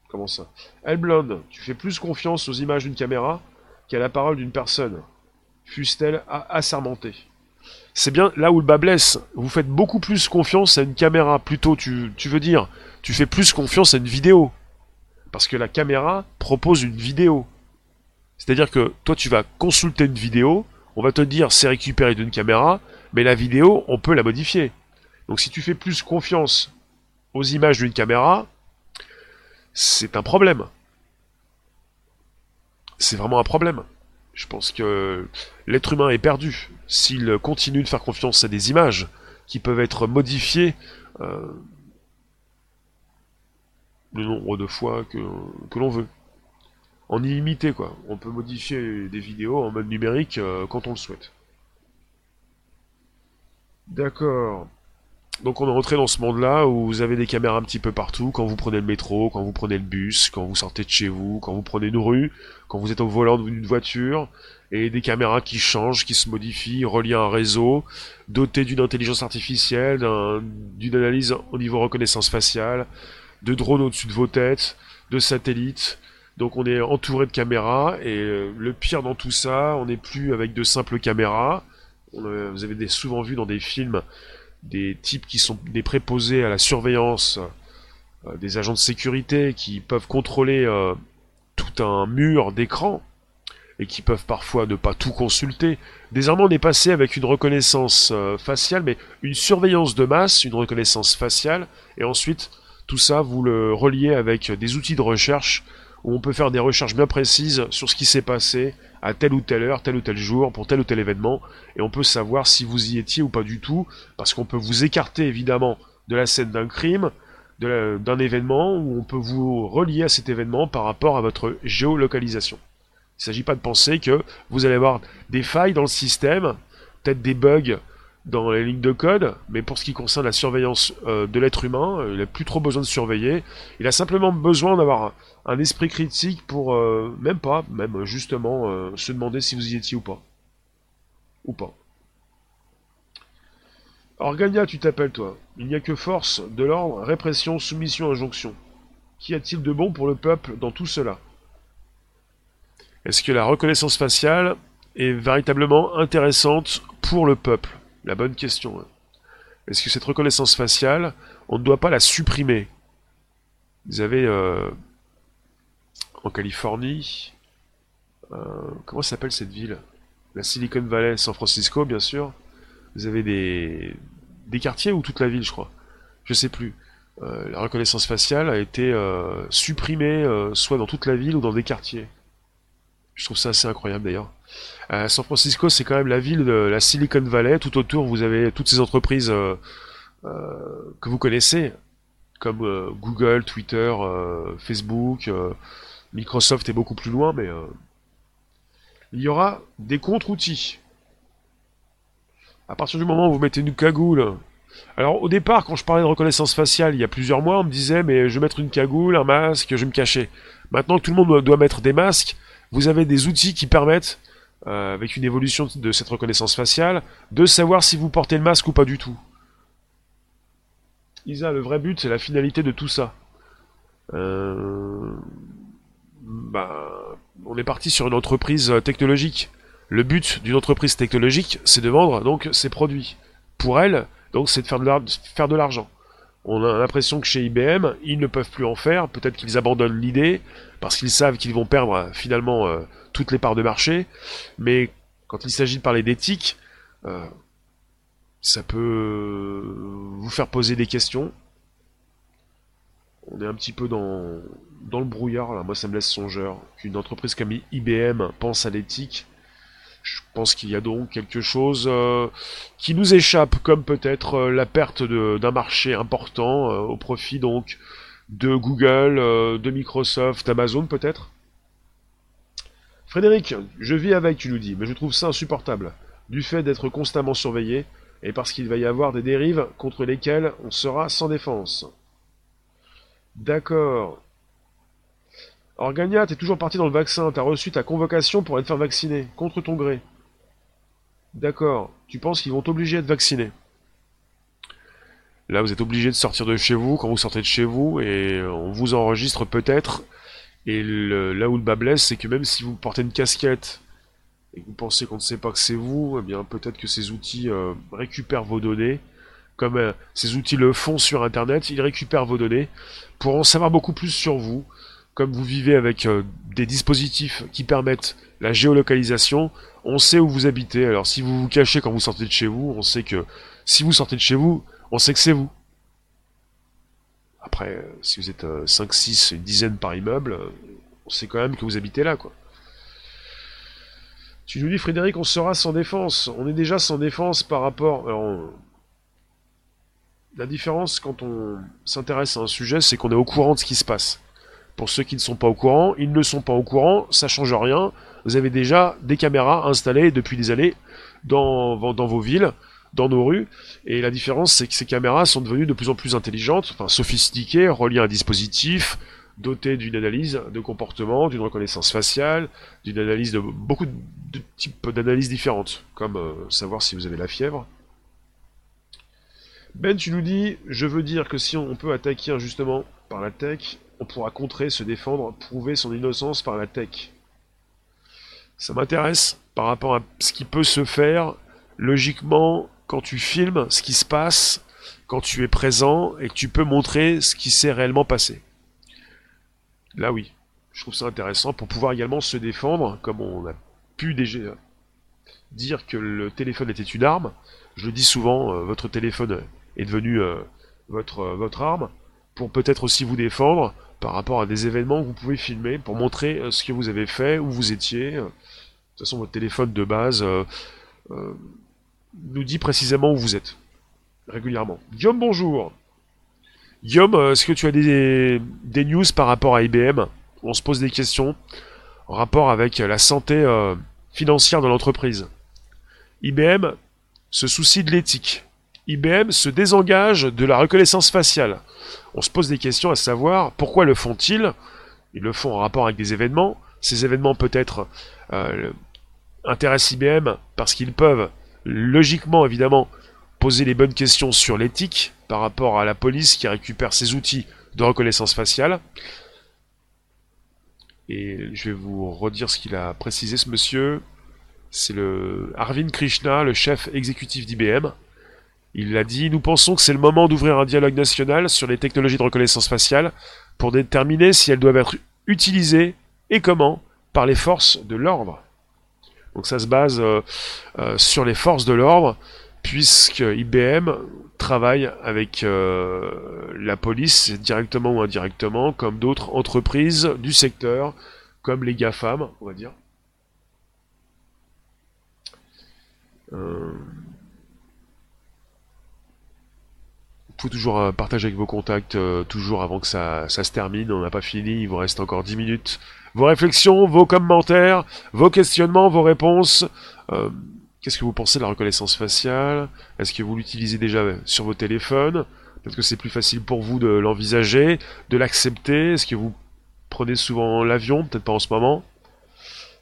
Comment ça? Elblond, tu fais plus confiance aux images d'une caméra qu'à la parole d'une personne, fût-elle assermentée c'est bien là où le bas blesse. Vous faites beaucoup plus confiance à une caméra. Plutôt, tu, tu veux dire, tu fais plus confiance à une vidéo. Parce que la caméra propose une vidéo. C'est-à-dire que toi, tu vas consulter une vidéo, on va te dire c'est récupéré d'une caméra, mais la vidéo, on peut la modifier. Donc si tu fais plus confiance aux images d'une caméra, c'est un problème. C'est vraiment un problème. Je pense que l'être humain est perdu s'il continue de faire confiance à des images qui peuvent être modifiées euh, le nombre de fois que, que l'on veut. En illimité, quoi. On peut modifier des vidéos en mode numérique euh, quand on le souhaite. D'accord. Donc on est rentré dans ce monde-là où vous avez des caméras un petit peu partout, quand vous prenez le métro, quand vous prenez le bus, quand vous sortez de chez vous, quand vous prenez une rue, quand vous êtes au volant d'une voiture, et des caméras qui changent, qui se modifient, reliées à un réseau, dotées d'une intelligence artificielle, d'une analyse au niveau reconnaissance faciale, de drones au-dessus de vos têtes, de satellites. Donc on est entouré de caméras, et euh, le pire dans tout ça, on n'est plus avec de simples caméras. Vous avez souvent vu dans des films des types qui sont des préposés à la surveillance, euh, des agents de sécurité qui peuvent contrôler euh, tout un mur d'écran et qui peuvent parfois ne pas tout consulter. Désormais, on est passé avec une reconnaissance euh, faciale, mais une surveillance de masse, une reconnaissance faciale, et ensuite tout ça, vous le reliez avec des outils de recherche où on peut faire des recherches bien précises sur ce qui s'est passé à telle ou telle heure, tel ou tel jour, pour tel ou tel événement, et on peut savoir si vous y étiez ou pas du tout, parce qu'on peut vous écarter évidemment de la scène d'un crime, d'un événement, ou on peut vous relier à cet événement par rapport à votre géolocalisation. Il ne s'agit pas de penser que vous allez avoir des failles dans le système, peut-être des bugs dans les lignes de code, mais pour ce qui concerne la surveillance euh, de l'être humain, euh, il n'a plus trop besoin de surveiller. Il a simplement besoin d'avoir un, esprit critique pour, euh, même pas, même justement, se demander si vous y étiez ou pas. Ou pas. Organia, tu t'appelles toi. Il n'y a que force, de l'ordre, répression, soumission, injonction. Qu'y a-t-il de bon pour le peuple dans tout cela? Est-ce que la reconnaissance faciale est véritablement intéressante pour le peuple? La bonne question. Hein. Est-ce que cette reconnaissance faciale, on ne doit pas la supprimer? Vous avez euh, en Californie, euh, comment s'appelle cette ville? La Silicon Valley, San Francisco, bien sûr. Vous avez des, des quartiers ou toute la ville, je crois? Je sais plus. Euh, la reconnaissance faciale a été supprimée, soit dans toute la ville ou dans des quartiers. Je trouve ça assez incroyable d'ailleurs. Euh, San Francisco, c'est quand même la ville de la Silicon Valley. Tout autour, vous avez toutes ces entreprises euh, euh, que vous connaissez, comme Google, Twitter, Facebook, Microsoft est beaucoup plus loin, mais il y aura des contre-outils. À partir du moment où vous mettez une cagoule, alors au départ, quand je parlais de reconnaissance faciale, il y a plusieurs mois, on me disait mais je vais mettre une cagoule, un masque, je vais me cacher. Maintenant que tout le monde doit mettre des masques, vous avez des outils qui permettent, euh, avec une évolution de cette reconnaissance faciale, de savoir si vous portez le masque ou pas du tout. Isa, le vrai but, c'est la finalité de tout ça. Euh, bah, on est parti sur une entreprise technologique. Le but d'une entreprise technologique, c'est de vendre donc ses produits. Pour elle, donc, c'est de faire de l'argent. On a l'impression que chez IBM, ils ne peuvent plus en faire. Peut-être qu'ils abandonnent l'idée parce qu'ils savent qu'ils vont perdre euh, finalement euh, toutes les parts de marché. Mais quand il s'agit de parler d'éthique, euh, Ça peut vous faire poser des questions. On est un petit peu dans, dans le brouillard là. Moi, ça me laisse songeur qu'une entreprise comme IBM pense à l'éthique. Je pense qu'il y a donc quelque chose euh, qui nous échappe, comme peut-être euh, la perte d'un marché important euh, au profit donc de Google, de Microsoft, d'Amazon peut-être. Frédéric, je vis avec, tu nous dis, mais je trouve ça insupportable, du fait d'être constamment surveillé, et parce qu'il va y avoir des dérives contre lesquelles on sera sans défense. D'accord. Organia, t'es toujours parti dans le vaccin, t'as reçu ta convocation pour être faire vacciner, contre ton gré. D'accord. Tu penses qu'ils vont t'obliger à être vacciné Là, vous êtes obligé de sortir de chez vous quand vous sortez de chez vous et on vous enregistre peut-être et là où le bas blesse, c'est que même si vous portez une casquette et que vous pensez qu'on ne sait pas que c'est vous, eh bien peut-être que ces outils euh, récupèrent vos données. Comme euh, ces outils le font sur Internet, ils récupèrent vos données pour en savoir beaucoup plus sur vous. Comme vous vivez avec euh, des dispositifs qui permettent la géolocalisation, on sait où vous habitez. Alors si vous vous cachez quand vous sortez de chez vous, on sait que si vous sortez de chez vous, on sait que c'est vous. Après, euh, si vous êtes 5, euh, 6, une dizaine par immeuble, euh, on sait quand même que vous habitez là, quoi. Tu nous dis, Frédéric, on sera sans défense. On est déjà sans défense par rapport... La différence quand on s'intéresse à un sujet, c'est qu'on est au courant de ce qui se passe. Pour ceux qui ne sont pas au courant, ils ne sont pas au courant, ça change rien. Vous avez déjà des caméras installées depuis des années dans, vos villes dans nos rues. Et la différence, c'est que ces caméras sont devenues de plus en plus intelligentes, enfin sophistiquées, reliées à un dispositif, dotées d'une analyse de comportement, d'une reconnaissance faciale, d'une analyse de beaucoup de types d'analyses différentes, comme euh, savoir si vous avez la fièvre. Ben, tu nous dis, je veux dire que si on peut attaquer injustement par la tech, on pourra contrer, se défendre, prouver son innocence par la tech. Ça m'intéresse par rapport à ce qui peut se faire logiquement quand tu filmes ce qui se passe, quand tu es présent et que tu peux montrer ce qui s'est réellement passé. Là oui, je trouve ça intéressant pour pouvoir également se défendre, comme on a pu déjà dire que le téléphone était une arme. Je le dis souvent, euh, votre téléphone est devenu euh, euh, votre arme, pour peut-être aussi vous défendre par rapport à des événements que vous pouvez filmer, pour montrer ce que vous avez fait, où vous étiez. De toute façon, votre téléphone de base nous dit précisément où vous êtes. Régulièrement. Guillaume, bonjour. Guillaume, euh, est-ce que tu as des, news par rapport à IBM On se pose des questions en rapport avec la santé euh, financière de l'entreprise. IBM se soucie de l'éthique. IBM se désengage de la reconnaissance faciale. On se pose des questions à savoir pourquoi le font-ils Ils le font en rapport avec des événements. Ces événements peut-être euh, intéressent IBM parce qu'ils peuvent logiquement, évidemment, poser les bonnes questions sur l'éthique par rapport à la police qui récupère ses outils de reconnaissance faciale. Et je vais vous redire ce qu'il a précisé, ce monsieur. C'est le Arvind Krishna, le chef exécutif d'IBM. Il a dit Nous pensons que c'est le moment d'ouvrir un dialogue national sur les technologies de reconnaissance faciale pour déterminer si elles doivent être utilisées et comment par les forces de l'ordre. Donc ça se base euh, euh, sur les forces de l'ordre, puisque IBM travaille avec euh, la police directement ou indirectement, comme d'autres entreprises du secteur, comme les GAFAM, on va dire. Vous pouvez toujours partager avec vos contacts, toujours avant que ça, ça se termine. On n'a pas fini, il vous reste encore 10 minutes vos réflexions, vos commentaires, vos questionnements, vos réponses. Euh, qu'est-ce que vous pensez de la reconnaissance faciale? Est-ce que vous l'utilisez déjà sur vos téléphones? Peut-être que c'est plus facile pour vous de l'envisager, de l'accepter? Est-ce que vous prenez souvent l'avion? Peut-être pas en ce moment.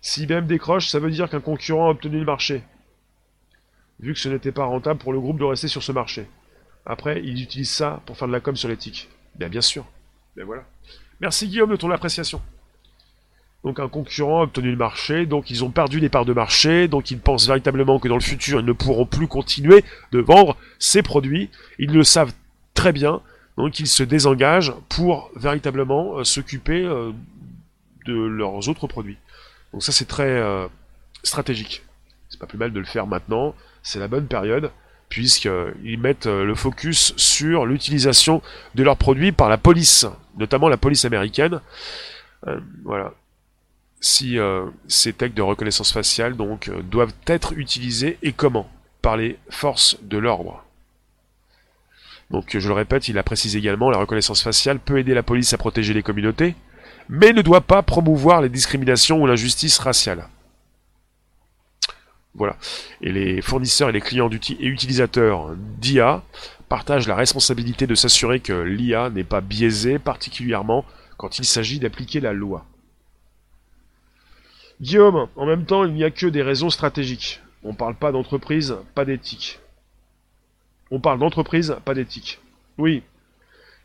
Si IBM décroche, ça veut dire qu'un concurrent a obtenu le marché. Vu que ce n'était pas rentable pour le groupe de rester sur ce marché. Après, ils utilisent ça pour faire de la com sur l'éthique. Bien, bien sûr. Ben voilà. Merci Guillaume de ton appréciation. Donc un concurrent a obtenu le marché, donc ils ont perdu des parts de marché, donc ils pensent véritablement que dans le futur ils ne pourront plus continuer de vendre ces produits. Ils le savent très bien, donc ils se désengagent pour véritablement euh, s'occuper euh, de leurs autres produits. Donc ça c'est très euh, stratégique. C'est pas plus mal de le faire maintenant, c'est la bonne période. Puisqu'ils mettent le focus sur l'utilisation de leurs produits par la police, notamment la police américaine. voilà. Si ces techs de reconnaissance faciale donc doivent être utilisés et comment? Par les forces de l'ordre. Donc je le répète, il a précisé également, la reconnaissance faciale peut aider la police à protéger les communautés, mais ne doit pas promouvoir les discriminations ou l'injustice raciale. Voilà. Et les fournisseurs et les clients et utilisateurs d'IA partagent la responsabilité de s'assurer que l'IA n'est pas biaisée, particulièrement quand il s'agit d'appliquer la loi. Guillaume, en même temps, il n'y a que des raisons stratégiques. On ne parle pas d'entreprise, pas d'éthique. On parle d'entreprise, pas d'éthique. Oui,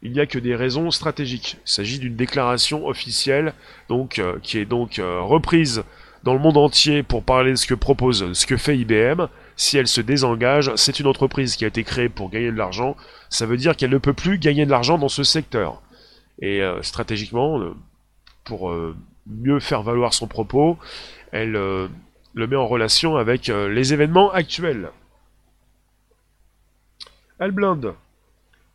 il n'y a que des raisons stratégiques. Il s'agit d'une déclaration officielle, donc euh, qui est donc euh, reprise dans le monde entier pour parler de ce que propose, ce que fait IBM. Si elle se désengage, c'est une entreprise qui a été créée pour gagner de l'argent. Ça veut dire qu'elle ne peut plus gagner de l'argent dans ce secteur. Et euh, stratégiquement, pour mieux faire valoir son propos, elle le met en relation avec les événements actuels. Elle blinde.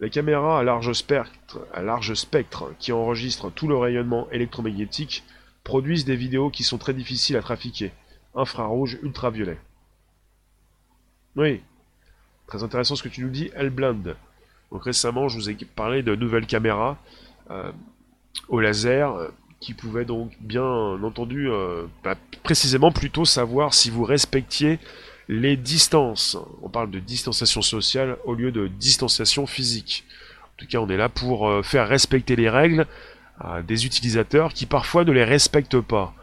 Les caméras à large, spectre, à large spectre qui enregistrent tout le rayonnement électromagnétique produisent des vidéos qui sont très difficiles à trafiquer. Infrarouge, ultraviolet. Oui. Très intéressant ce que tu nous dis, elle blinde. Donc récemment, je vous ai parlé de nouvelles caméras euh, au laser euh, qui pouvaient donc bien entendu euh, bah, précisément plutôt savoir si vous respectiez les distances. On parle de distanciation sociale au lieu de distanciation physique. En tout cas, on est là pour faire respecter les règles des utilisateurs qui parfois ne les respectent pas.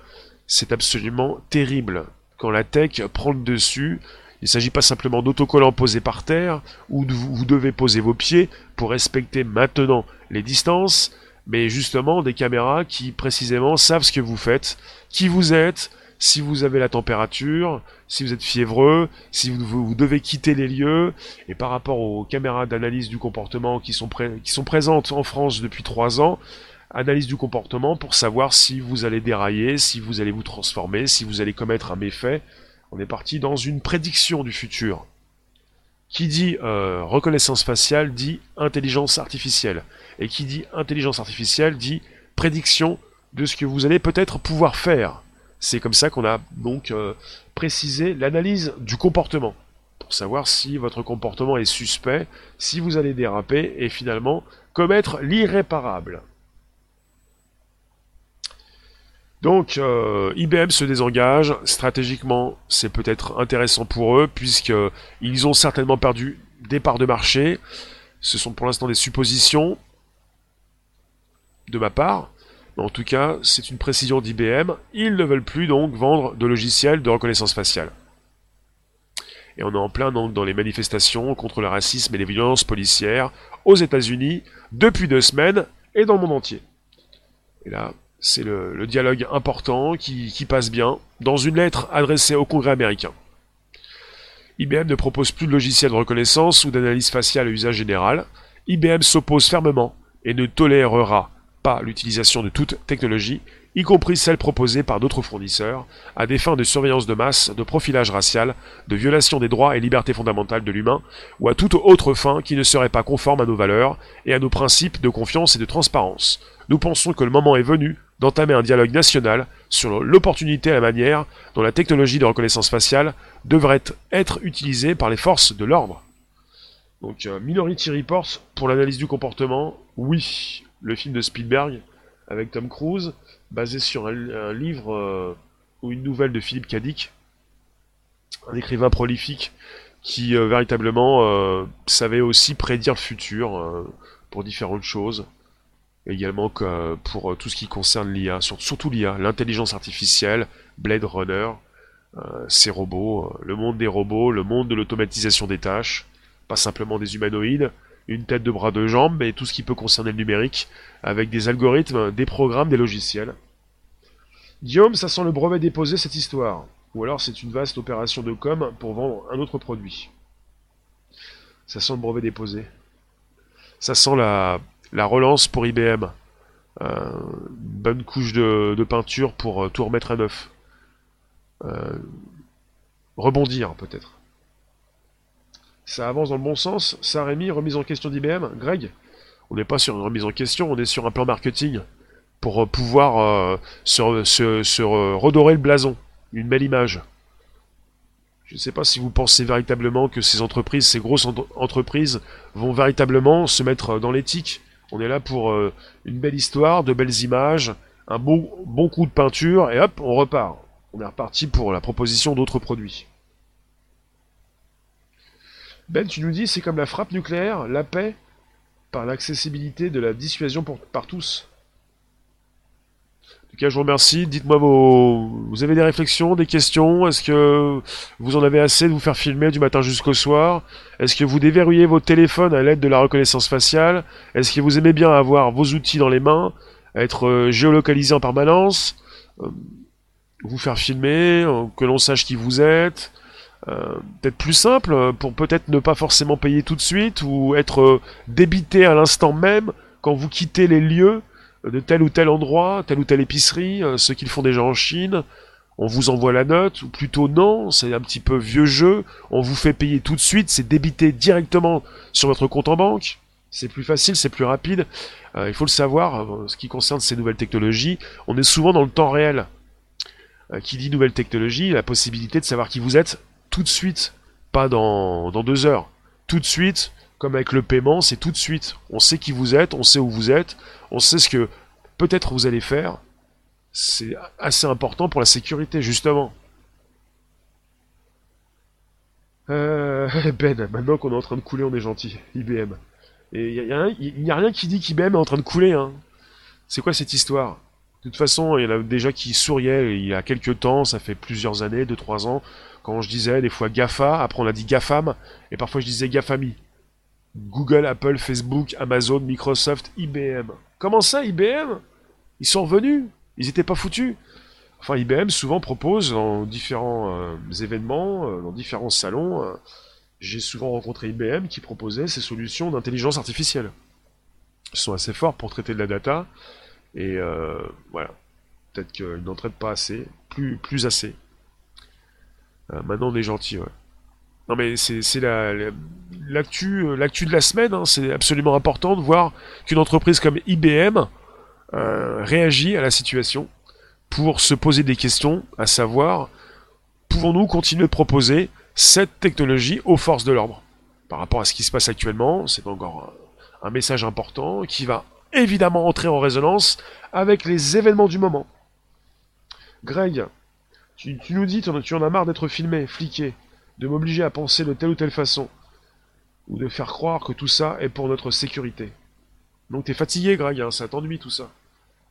C'est absolument terrible. Quand la tech prend le dessus, il ne s'agit pas simplement d'autocollants posés par terre, où vous devez poser vos pieds pour respecter maintenant les distances, mais justement des caméras qui précisément savent ce que vous faites, qui vous êtes, si vous avez la température, si vous êtes fiévreux, si vous, devez quitter les lieux, et par rapport aux caméras d'analyse du comportement qui sont, qui sont présentes en France depuis trois ans, analyse du comportement pour savoir si vous allez dérailler, si vous allez vous transformer, si vous allez commettre un méfait. On est parti dans une prédiction du futur. Qui dit euh, reconnaissance faciale dit intelligence artificielle. Et qui dit intelligence artificielle dit prédiction de ce que vous allez peut-être pouvoir faire. C'est comme ça qu'on a donc euh, précisé l'analyse du comportement, pour savoir si votre comportement est suspect, si vous allez déraper et finalement commettre l'irréparable. Donc euh, IBM se désengage, stratégiquement c'est peut-être intéressant pour eux, puisqu'ils ont certainement perdu des parts de marché, ce sont pour l'instant des suppositions de ma part, en tout cas, c'est une précision d'IBM. Ils ne veulent plus donc vendre de logiciels de reconnaissance faciale. Et on est en plein donc dans les manifestations contre le racisme et les violences policières aux États-Unis depuis deux semaines et dans le monde entier. Et là, c'est le, dialogue important qui, passe bien dans une lettre adressée au Congrès américain. IBM ne propose plus de logiciels de reconnaissance ou d'analyse faciale à usage général. IBM s'oppose fermement et ne tolérera l'utilisation de toute technologie, y compris celle proposée par d'autres fournisseurs, à des fins de surveillance de masse, de profilage racial, de violation des droits et libertés fondamentales de l'humain, ou à toute autre fin qui ne serait pas conforme à nos valeurs et à nos principes de confiance et de transparence. Nous pensons que le moment est venu d'entamer un dialogue national sur l'opportunité et la manière dont la technologie de reconnaissance faciale devrait être utilisée par les forces de l'ordre. Donc euh, Minority Report pour l'analyse du comportement, oui, le film de Spielberg avec Tom Cruise, basé sur un, livre euh, ou une nouvelle de Philippe Cadic, un écrivain prolifique qui euh, véritablement savait aussi prédire le futur pour différentes choses, également pour tout ce qui concerne l'IA, surtout l'IA, l'intelligence artificielle, Blade Runner, ces robots, le monde des robots, le monde de l'automatisation des tâches, pas simplement des humanoïdes, une tête, de bras, de jambes, mais tout ce qui peut concerner le numérique, avec des algorithmes, des programmes, des logiciels. Guillaume, ça sent le brevet déposé cette histoire. Ou alors c'est une vaste opération de com pour vendre un autre produit. Ça sent le brevet déposé. Ça sent la, la relance pour IBM. Euh, bonne couche de, peinture pour euh, tout remettre à neuf. Euh, rebondir peut-être. Ça avance dans le bon sens. Ça, Rémi, remise en question d'IBM. Greg On n'est pas sur une remise en question, on est sur un plan marketing pour pouvoir se, redorer le blason. Une belle image. Je ne sais pas si vous pensez véritablement que ces entreprises, ces grosses entreprises, vont véritablement se mettre dans l'éthique. On est là pour euh, une belle histoire, de belles images, un bon, coup de peinture, et hop, on repart. On est reparti pour la proposition d'autres produits. Ben, tu nous dis, c'est comme la frappe nucléaire, la paix, par l'accessibilité de la dissuasion par tous. Tout cas, je vous remercie. Dites-moi vos. Vous avez des réflexions, des questions? Est-ce que vous en avez assez de vous faire filmer du matin jusqu'au soir? Est-ce que vous déverrouillez vos téléphones à l'aide de la reconnaissance faciale? Est-ce que vous aimez bien avoir vos outils dans les mains Être euh, géolocalisé en permanence euh, Vous faire filmer euh, Que l'on sache qui vous êtes peut-être plus simple pour peut-être ne pas forcément payer tout de suite ou être débité à l'instant même quand vous quittez les lieux de tel ou tel endroit, telle ou telle épicerie, euh, ceux qu'ils font déjà en Chine, on vous envoie la note, ou plutôt non, c'est un petit peu vieux jeu, on vous fait payer tout de suite, c'est débité directement sur votre compte en banque, c'est plus facile, c'est plus rapide. Euh, il faut le savoir, euh, ce qui concerne ces nouvelles technologies, on est souvent dans le temps réel. qui dit nouvelle technologie, la possibilité de savoir qui vous êtes tout de suite, pas dans, dans deux heures. Tout de suite, comme avec le paiement, c'est tout de suite. On sait qui vous êtes, on sait où vous êtes, on sait ce que peut-être vous allez faire. C'est assez important pour la sécurité, justement. Euh, <laughs> ben, maintenant qu'on est en train de couler, on est gentil. IBM. Et il n'y a, rien qui dit qu'IBM est en train de couler. Hein. C'est quoi cette histoire? De toute façon, il y en a déjà qui souriaient il y a quelques temps, ça fait plusieurs années, 2-3 ans, quand je disais des fois GAFA, après on a dit GAFAM, et parfois je disais GAFAMI. Google, Apple, Facebook, Amazon, Microsoft, IBM. Comment ça, IBM Ils sont revenus? Ils n'étaient pas foutus? Enfin, IBM souvent propose dans différents euh, événements, euh, dans différents salons, euh, j'ai souvent rencontré IBM qui proposait ces solutions d'intelligence artificielle. Ils sont assez forts pour traiter de la data, et voilà. Peut-être qu'ils n'en traitent pas assez, plus, plus assez. maintenant on est gentil, ouais. Non mais c'est la, l'actu euh, l'actu de la semaine. Hein. c'est absolument important de voir qu'une entreprise comme IBM euh, réagit à la situation pour se poser des questions, à savoir pouvons-nous continuer de proposer cette technologie aux forces de l'ordre? Par rapport à ce qui se passe actuellement. C'est encore un, message important qui va évidemment entrer en résonance avec les événements du moment. Greg, tu, tu nous dis, tu en as marre d'être filmé, fliqué de m'obliger à penser de telle ou telle façon, ou de faire croire que tout ça est pour notre sécurité. Donc t'es fatigué, Greg, hein, ça t'ennuie tout ça.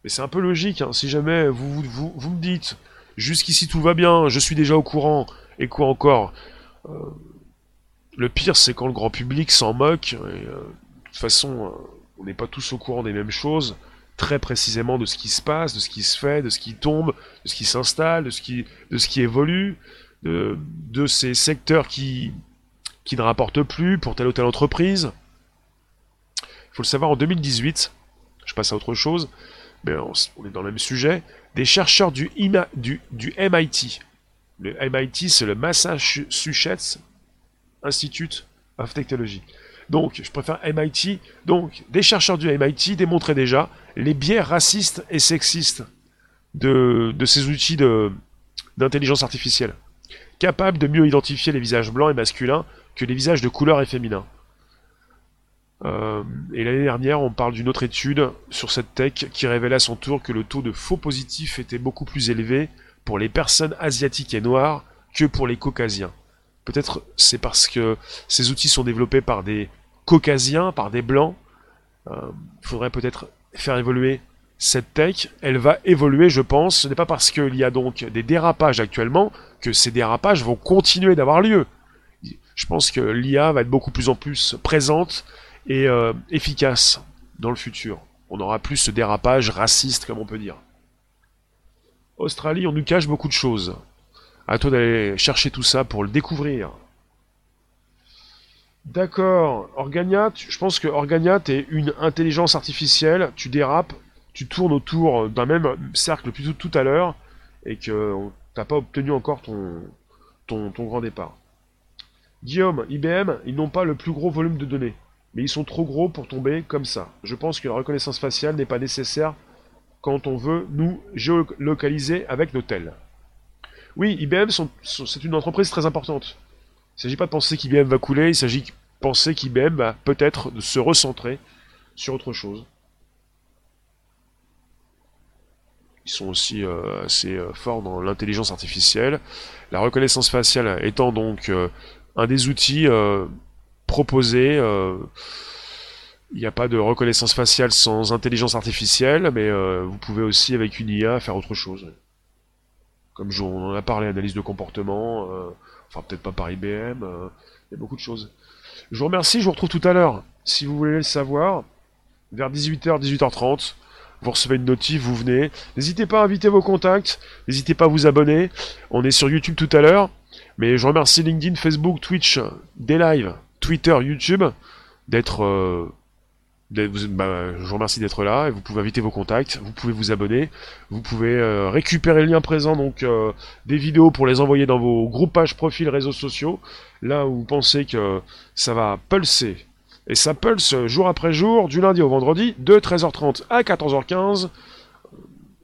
Mais c'est un peu logique, hein, si jamais vous, vous, me dites, jusqu'ici tout va bien, je suis déjà au courant, et quoi encore euh, Le pire, c'est quand le grand public s'en moque, et, euh, de toute façon, euh, on n'est pas tous au courant des mêmes choses, très précisément de ce qui se passe, de ce qui se fait, de ce qui tombe, de ce qui s'installe, de ce qui, de ce qui évolue de, ces secteurs qui, qui ne rapportent plus pour telle ou telle entreprise. Il faut le savoir, en 2018, je passe à autre chose, mais on, est dans le même sujet, des chercheurs du, du, du MIT, le MIT c'est le Massachusetts Institute of Technology. Donc, je préfère MIT. Donc, des chercheurs du MIT démontraient déjà les biais racistes et sexistes de, de ces outils d'intelligence artificielle capable de mieux identifier les visages blancs et masculins que les visages de couleur et féminins. Euh, et l'année dernière, on parle d'une autre étude sur cette tech qui révélait à son tour que le taux de faux positifs était beaucoup plus élevé pour les personnes asiatiques et noires que pour les caucasiens. Peut-être c'est parce que ces outils sont développés par des caucasiens, par des blancs. Il euh, faudrait peut-être faire évoluer cette tech, elle va évoluer, je pense. Ce n'est pas parce qu'il y a donc des dérapages actuellement que ces dérapages vont continuer d'avoir lieu. Je pense que l'IA va être beaucoup plus en plus présente et euh, efficace dans le futur. On n'aura plus ce dérapage raciste, comme on peut dire. Australie, on nous cache beaucoup de choses. À toi d'aller chercher tout ça pour le découvrir. D'accord, Organiat, je pense que Organiat est une intelligence artificielle, tu dérapes, tu tournes autour d'un même cercle plutôt tout à l'heure et que t'as pas obtenu encore ton, ton, grand départ. Guillaume, IBM, ils n'ont pas le plus gros volume de données, mais ils sont trop gros pour tomber comme ça. Je pense que la reconnaissance faciale n'est pas nécessaire quand on veut nous géolocaliser avec nos tels. Oui, IBM, c'est une entreprise très importante. Il ne s'agit pas de penser qu'IBM va couler, il s'agit de penser qu'IBM va peut-être se recentrer sur autre chose. Ils sont aussi euh, assez euh, forts dans l'intelligence artificielle. La reconnaissance faciale étant donc euh, un des outils proposés. il n'y a pas de reconnaissance faciale sans intelligence artificielle, mais vous pouvez aussi avec une IA faire autre chose. Comme on en a parlé, analyse de comportement, enfin peut-être pas par IBM, il y a beaucoup de choses. Je vous remercie, je vous retrouve tout à l'heure. Si vous voulez le savoir, vers 18h, 18h30, vous recevez une notif, vous venez. N'hésitez pas à inviter vos contacts, n'hésitez pas à vous abonner. On est sur YouTube tout à l'heure, mais je remercie LinkedIn, Facebook, Twitch, des lives, Twitter, YouTube, d'être... Euh, bah, je vous remercie d'être là et vous pouvez inviter vos contacts, vous pouvez vous abonner, vous pouvez euh, récupérer le lien présent donc euh, des vidéos pour les envoyer dans vos groupages, profils, réseaux sociaux, là où vous pensez que ça va pulser et ça pulse jour après jour, du lundi au vendredi, de 13h30 à 14h15.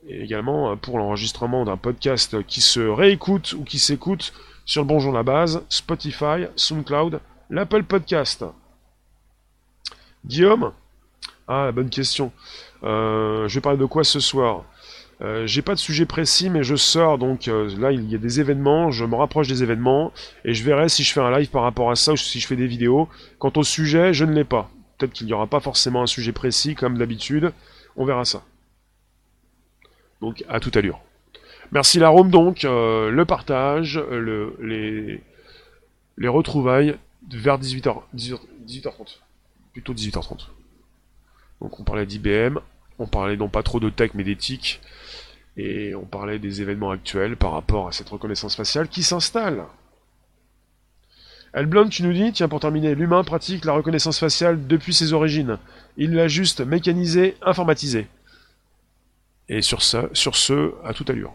Et également pour l'enregistrement d'un podcast qui se réécoute ou qui s'écoute sur le Bonjour la Base, Spotify, SoundCloud, l'Apple Podcast. Guillaume? Ah, bonne question. Euh, je vais parler de quoi ce soir? Euh, j'ai pas de sujet précis, mais je sors donc euh, là il y a des événements, je me rapproche des événements et je verrai si je fais un live par rapport à ça ou si je fais des vidéos. Quant au sujet, je ne l'ai pas. Peut-être qu'il n'y aura pas forcément un sujet précis comme d'habitude. On verra ça. Donc à toute allure. Merci la Rome donc, euh, le partage, le, les, les retrouvailles vers 18h, 18h, 18h30. Plutôt 18h30. Donc on parlait d'IBM, on parlait non pas trop de tech mais d'éthique. Et on parlait des événements actuels par rapport à cette reconnaissance faciale qui s'installe. Elblond, tu nous dis, tiens pour terminer, l'humain pratique la reconnaissance faciale depuis ses origines. Il l'a juste mécanisée, informatisée. Et sur, ça, sur ce, à toute allure.